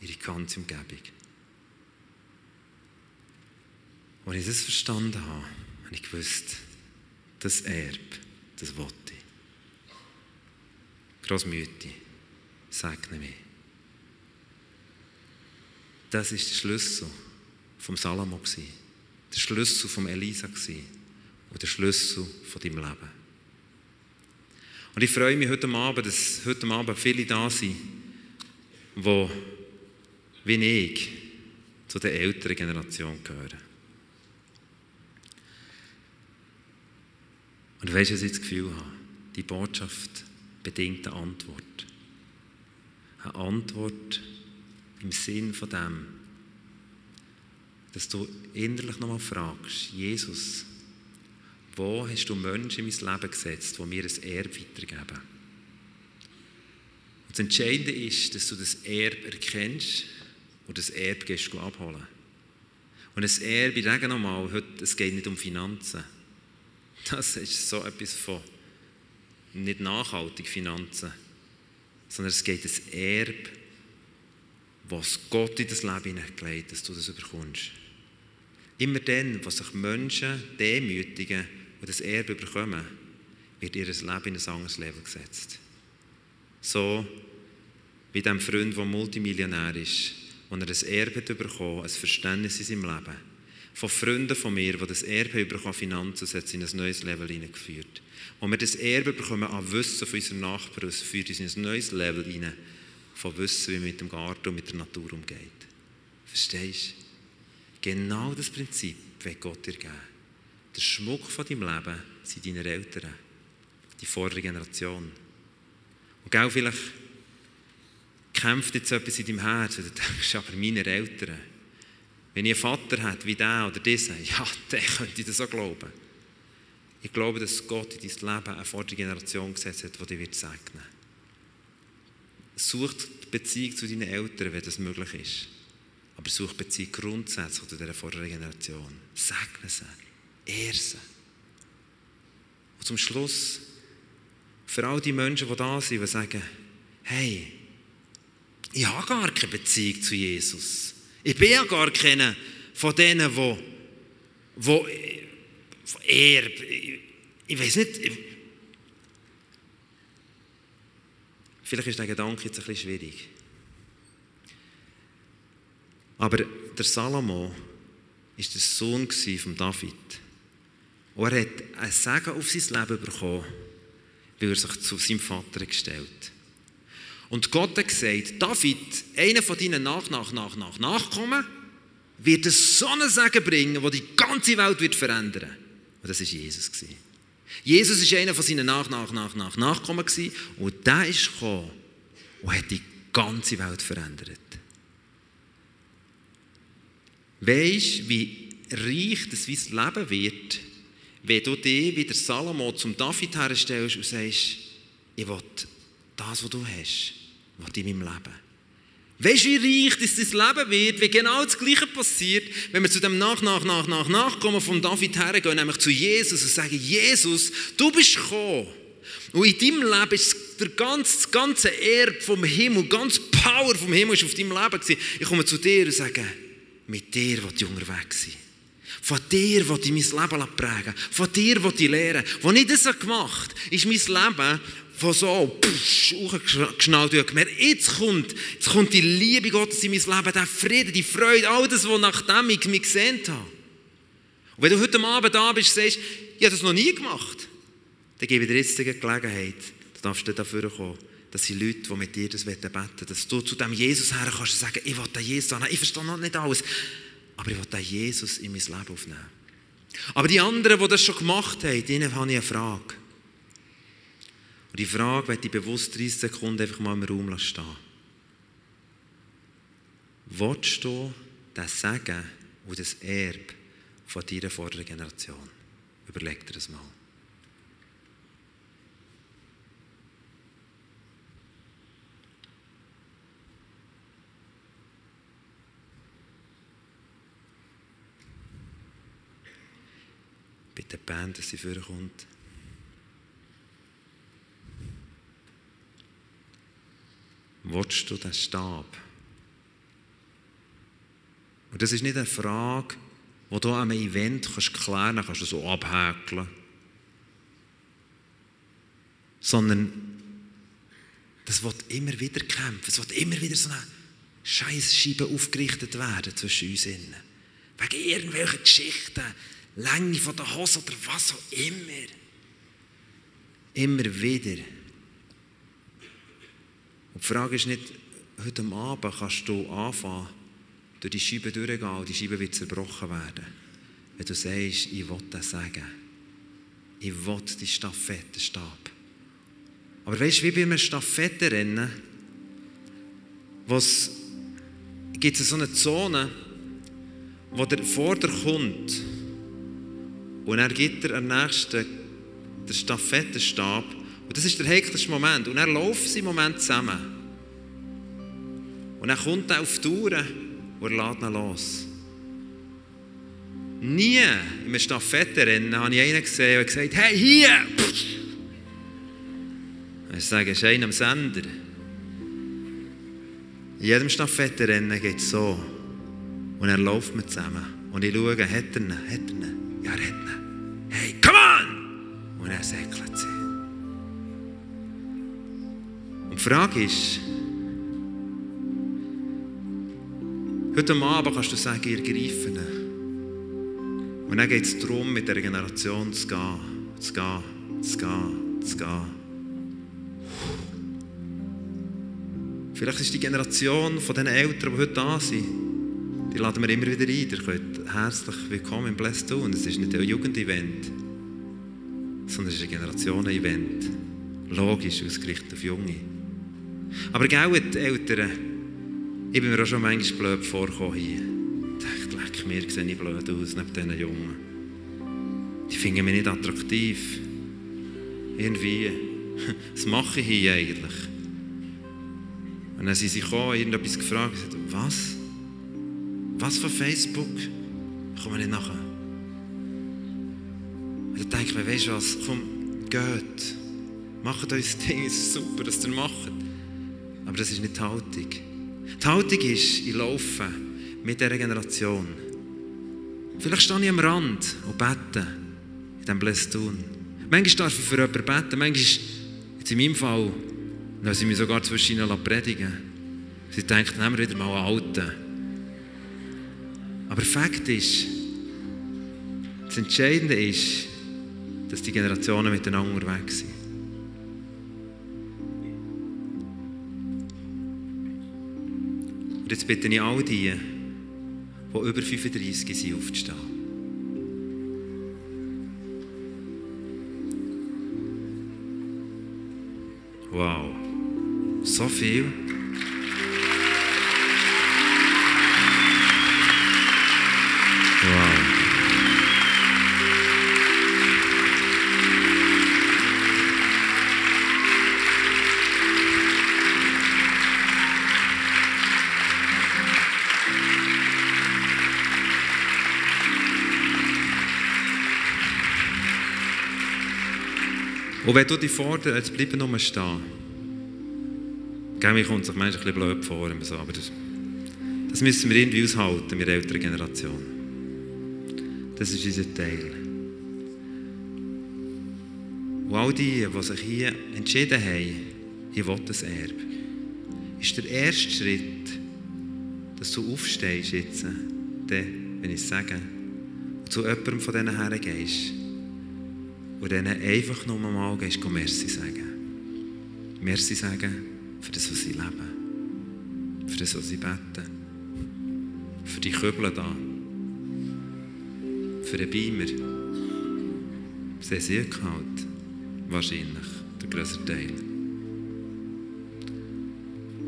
ihre ganze Umgebung. Als ich das verstanden habe, habe ich gewusst, das Erbe, das wollte ich. Großmütti, segne mich. Das ist der Schlüssel vom Salomo der Schlüssel vom Elisa und der Schlüssel von deinem Leben. Und ich freue mich heute Abend, dass heute Abend viele da sind, die, wie ich, zu der älteren Generation gehören. Und weißt du, was ich das Gefühl habe? Die Botschaft bedingt eine Antwort. Eine Antwort im Sinn von dem, dass du innerlich nochmal fragst, Jesus, wo hast du Menschen in mein Leben gesetzt, die mir ein Erbe weitergeben? Und das Entscheidende ist, dass du das Erbe erkennst und das Erbe gehst abholen. Und das Erbe, ich sage nochmal, heute, es geht nicht um Finanzen. Das ist so etwas von nicht nachhaltig Finanzen, sondern es geht um ein Erbe, was Gott in das Leben hineingelegt dass du das bekommst. Immer dann, wo sich Menschen demütigen und das Erbe bekommen, wird ihr Leben in ein anderes Level gesetzt. So wie dem Freund, der Multimillionär ist, und er ein Erbe bekommen, ein Verständnis in seinem Leben von Freunden von mir, die das Erbe über Finanzen setzen, in ein neues Level hineingeführt. Und wir das Erbe bekommen an Wissen von unseren Nachbarn, führt uns in ein neues Level hinein, von Wissen, wie man mit dem Garten und mit der Natur umgeht. Verstehst du? Genau das Prinzip wird Gott dir geben. Der Schmuck von deinem Leben sind deine Eltern, die vordere Generation. Und gell, vielleicht kämpft jetzt etwas in deinem Herzen, und du denkst, aber meine Eltern, wenn ich einen Vater hätte wie der oder dieser, ja, dann könnte ich das auch glauben. Ich glaube, dass Gott in dein Leben eine vordere Generation gesetzt hat, die dich wird segnen Such die Beziehung zu deinen Eltern, wenn das möglich ist. Aber such die Beziehung grundsätzlich zu dieser vorderen Generation. Segne sie. Ehr sie. Und zum Schluss, für all die Menschen, die da sind, die sagen, hey, ich habe gar keine Beziehung zu Jesus. Ich bin ja gar keiner von denen, wo, wo er, ich, ich weiß nicht, ich, vielleicht ist der Gedanke jetzt ein bisschen schwierig. Aber der Salomo war der Sohn von David. Und er hat ein Segen auf sein Leben bekommen, weil er sich zu seinem Vater gestellt hat. Und Gott hat gesagt, David, einer von deinen nach, nach, nach, nach, Nachkommen, wird es so einen Segen bringen, der die ganze Welt wird verändern Und das war Jesus. Jesus war einer von seinen nach, nach, nach, nach, Nachkommen und der ist gekommen und hat die ganze Welt verändert. Weisst wie reich das dein Leben wird, wenn du dich wie der Salomo zum David herstellst und sagst, ich will das, was du hast, will in meinem Leben. Weißt du, wie reich dein Leben wird, wenn genau das Gleiche passiert, wenn wir zu dem Nach, Nach, Nach, Nach, Nachkommen von David hergehen, nämlich zu Jesus und sagen, Jesus, du bist gekommen. Und in deinem Leben ist der ganze, das ganze Erb vom Himmel, ganz Power vom Himmel ist auf deinem Leben gewesen. Ich komme zu dir und sage, mit dir will ich unterwegs sein. Von dir will ich mein Leben prägen. Von dir will ich lernen. Als ich das gemacht habe, ist mein Leben von so hochgeschnallt und gemerkt, jetzt kommt, jetzt kommt die Liebe Gottes in mein Leben, der Frieden, die Freude, all das, was nachdem ich mich gesehen habe. Und wenn du heute Abend da bist und sagst, ich habe das noch nie gemacht, dann gebe ich dir jetzt die Gelegenheit, du darfst dafür kommen, dass die Leute, die mit dir das beten wollen, dass du zu dem Jesus her kannst und sagen, ich will den Jesus annehmen, ich verstehe noch nicht alles, aber ich will den Jesus in mein Leben aufnehmen. Aber die anderen, die das schon gemacht haben, denen habe ich eine Frage. Und die Frage werde ich bewusst 30 Sekunden einfach mal im Raum stehen. Wolltest du das Segen und das Erbe von deiner vorderen Generation? Überleg dir das mal. Bitte Band, dass sie vorkommt. Wolltest du den Stab? Und das ist nicht eine Frage, die du an einem Event kannst klären kannst, kannst du so abhäkeln. Sondern das wird immer wieder kämpfen. Es wird immer wieder so eine Scheißscheibe aufgerichtet werden zwischen uns. Wegen irgendwelchen Geschichten, Länge von der Hose oder was auch immer. Immer wieder. Und die Frage ist nicht, heute Abend kannst du anfangen, durch die Scheibe durchgehen und die Scheibe wird zerbrochen werden. Wenn du sagst, ich will das sagen. Ich will die Stafettenstab. Aber weißt du, wie bei einem Stafettenrennen, was gibt es so eine Zone, wo der Vorder kommt und er gibt er am nächsten den Stafettenstab und das ist der hektische Moment. Und er läuft sie im Moment zusammen. Und dann kommt er auf die Tour und er lädt ihn los. Nie in einem Stafettenrennen habe ich einen gesehen, der gesagt hey, hier! Ich sage, es ist einer am Sender. In jedem Stafettenrennen geht es so. Und er läuft mit zusammen. Und ich schaue, hat er ihn? Hat er ihn? Ja, er hat ihn. Hey, come on! Und er säckelt sie. die Frage ist, heute Abend kannst du sagen, ihr greifen. Und dann geht es darum, mit der Generation zu gehen, zu gehen, zu gehen, zu gehen. Vielleicht ist die Generation von den Eltern, die heute da sind, die laden wir immer wieder ein. Ihr könnt herzlich willkommen im Bless tun. Es ist nicht ein Jugendevent, sondern es ist ein Generationen-Event. Logisch ausgerichtet auf Junge. Aber gell, die Eltern, ich bin mir auch schon manchmal blöd vorgekommen hier. Ich dachte, leck, mir sehe ich blöd aus neben diesen Jungen. Die finden mich nicht attraktiv. Irgendwie. [LAUGHS] Was mache ich hier eigentlich? Und dann sind sie gekommen, irgendetwas gefragt, gesagt, was? Was von Facebook? Ich komme nicht nachher. Und dann denke ich mir, weißt du was, komm, geht. Macht euch das Ding, es ist super, dass ihr macht. Aber das ist nicht die Haltung. Die Haltung ist, ich laufe mit dieser Generation. Vielleicht stehe ich am Rand und bete in diesem Blästun. Manchmal darf ich für jemanden beten, manchmal, jetzt in meinem Fall, dann sie mich sogar zwischen ihnen predigen. Sie denken, nehmen wir wieder mal einen Alten. Aber Fakt ist, das Entscheidende ist, dass die Generationen miteinander unterwegs sind. Jetzt bitte ich all die, die über 35 sind, aufzustehen. Wow, so viel. Und wenn du dich forderst, bleiben nur stehen. Gell, mir kommt es ein bisschen blöd vor, aber das, das müssen wir irgendwie aushalten der älteren Generation. Das ist unser Teil. Und all die, die sich hier entschieden haben, ich will das Erbe, ist der erste Schritt, dass du aufstehst jetzt, dann, wenn ich es sage, und zu jemandem von diesen Herren gehst und denen einfach nur mal gehst, Merci sagen. Merci sagen für das, was sie leben, für das, was sie beten, für die Kübel da, für den Beamer. Sie sehr kalt, wahrscheinlich, der größere Teil.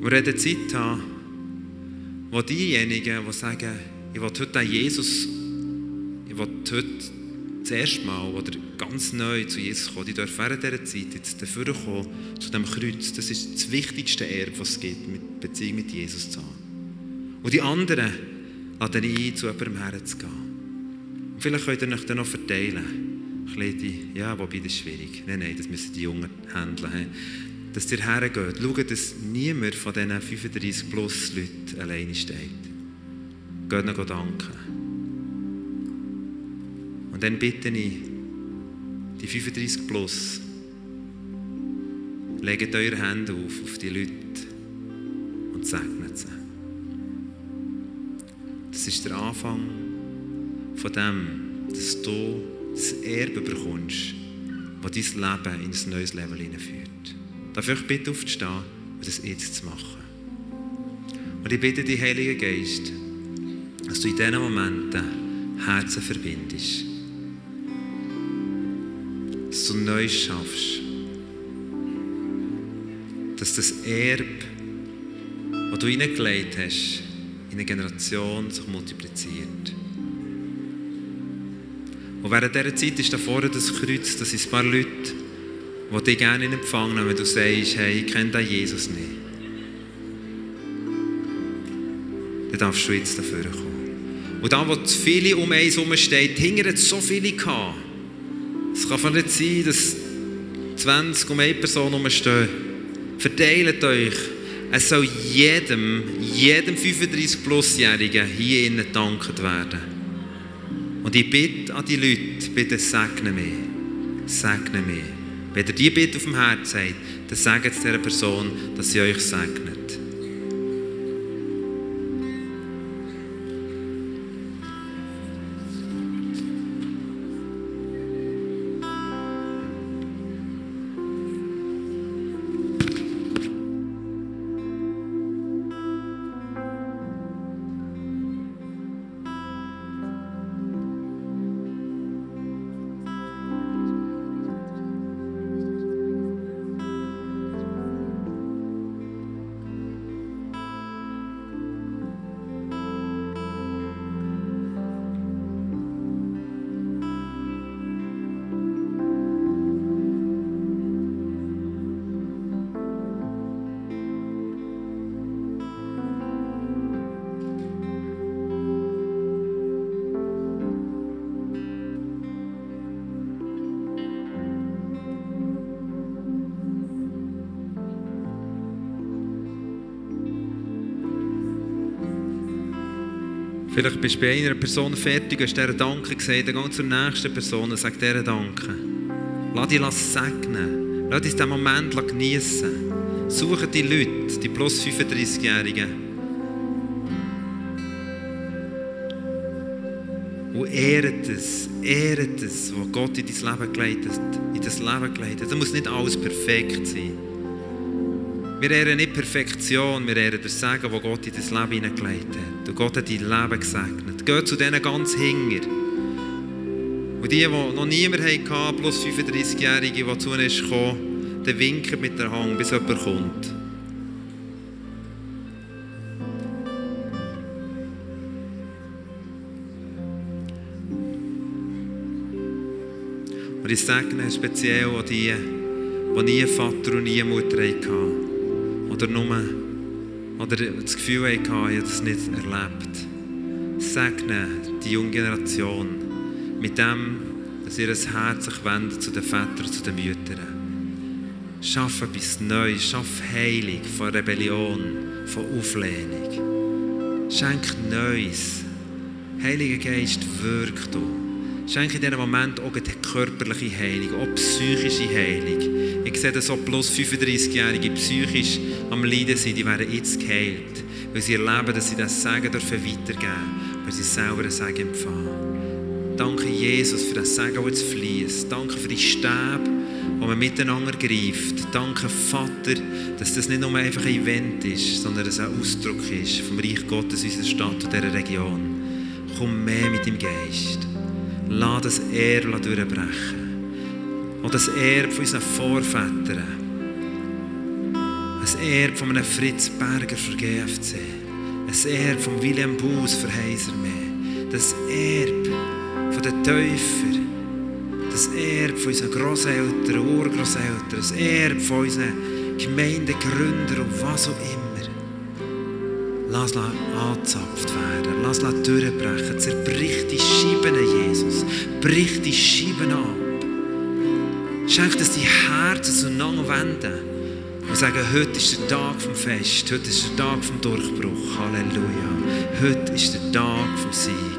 Wir werden Zeit haben, wo diejenigen, die sagen, ich will heute an Jesus, ich will heute das erste Mal oder ganz neu zu Jesus kommen, die dürfen während dieser Zeit jetzt dafür kommen, zu dem Kreuz. Das ist das wichtigste Erbe, was es gibt, mit Beziehung mit Jesus zu haben. Und die anderen laden ein, zu jemandem herzugehen. Und vielleicht könnt ihr euch dann noch verteilen. Die, ja, wobei das ist schwierig. Nein, nein, das müssen die Jungen handeln. Dass ihr hergeht. Schaut, dass niemand von diesen 35 plus Leuten alleine steht. Geht ihnen danken. Und dann bitte ich, die 35 plus, legt eure Hände auf, auf die Leute und segnet sie. Das ist der Anfang von dem, dass du das Erbe bekommst, das dein Leben in ein neues Level hineinführt. Darf ich bitte aufzustehen und das jetzt zu machen? Und ich bitte dich, Heiliger Geist, dass du in diesen Momenten Herzen verbindest. Dass du Neues schaffst. Dass das Erbe, das du hineingelegt hast, in eine Generation sich multipliziert. Und während dieser Zeit ist da vorne das Kreuz, das sind ein paar Leute, die dich gerne in Empfang nehmen, wenn du sagst, hey, ich kenne den Jesus nicht. Dann darfst du jetzt dafür kommen. Und da, wo viele um eins herumstehen, hinter hat so viele gehabt. Es kann nicht sein, dass 20 um eine Person herumstehen. Verteilt euch. Es soll jedem, jedem 35-Plus-Jährigen hier innen gedankt werden. Und ich bitte an die Leute, bitte segne mich. Segne mich. Wenn ihr die Bitte auf dem Herzen habt, dann sagt es dieser Person, dass sie euch segnet. Vielleicht bist du bei einer Person fertig, hast dieser Danke gesagt, dann geh zur nächsten Person und sag dieser Danke. Lass dich segnen. Lass dich diesen Moment genießen. Suche die Leute, die plus 35-Jährigen. Und ehret es, ehret es, was Gott in dein Leben geleitet, in das Leben geleitet. Es muss nicht alles perfekt sein. Wir ehren nicht Perfektion, wir ehren das Segen, das Gott in das Leben hineingelegt hat. Und Gott hat dein Leben gesegnet. Geh zu denen ganz hinger. Und die, die noch niemand hatten, plus 35-Jährige, die zu uns kommen, der winken mit der Hand, bis jemand kommt. Und ich segne speziell auch die, die nie Vater und nie Mutter hatten oder nur oder das Gefühl hatten, ich habe das nicht erlebt. Segne die junge Generation mit dem, dass ihr Herz sich wendet zu den Vätern, zu den Müttern. Schaff etwas Neues. Schaff Heilung von Rebellion, von Auflehnung. Schenk Neues. Heiliger Geist, wirk du. Schenke in diesem Moment auch die körperliche Heilung, auch psychische Heilung. Ich sehe, dass so plus 35-Jährige psychisch am Leiden sind, die werden jetzt geheilt. Weil sie erleben, dass sie das dürfen weitergeben weil sie selber ein Sagen empfangen. Danke, Jesus, für das Sagen, das jetzt fließt. Danke für die Stäbe, wo man miteinander greift. Danke, Vater, dass das nicht nur einfach ein Event ist, sondern dass es ein Ausdruck ist vom Reich Gottes unserer Stadt und dieser Region. Komm mehr mit dem Geist. Lass das Erbe durchbrechen. Und das Erbe von unseren Vorvätern. Ein Erbe von einem Fritz Berger für GFC. Ein Erbe von William Buß für Heisermeer. Das Erbe von den Täufern. Das Erbe von unseren Grosseltern, Urgroßeltern. Das Erbe von unseren Gemeindegründern und was auch immer. Lass angezapft werden. Lass durchbrechen. Zerbrich die Scheiben, Jesus. Brich die Scheiben Schenk, dass die Herzen zueinander wenden und sagen, heute ist der Tag vom Fest. Heute ist der Tag vom Durchbruch. Halleluja. Heute ist der Tag vom Sieg.